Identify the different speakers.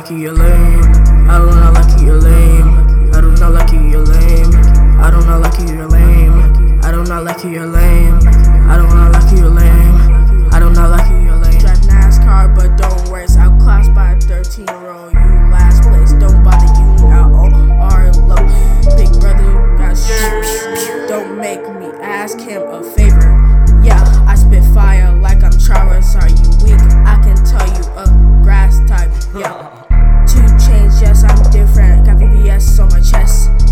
Speaker 1: like you, you're lame. I do not like you, you're lame. I do not like you, you're lame. I do not like you, you're lame. I do not like you, you're lame. I do not like you, you're lame. I do not like you, you're lame.
Speaker 2: Drive NASCAR, but don't it's outclassed by a 13 year old. You last place, don't bother you. Oh, are low. Big brother got shit. Don't make me ask him a favor. Yeah, I spit fire stress on my chest.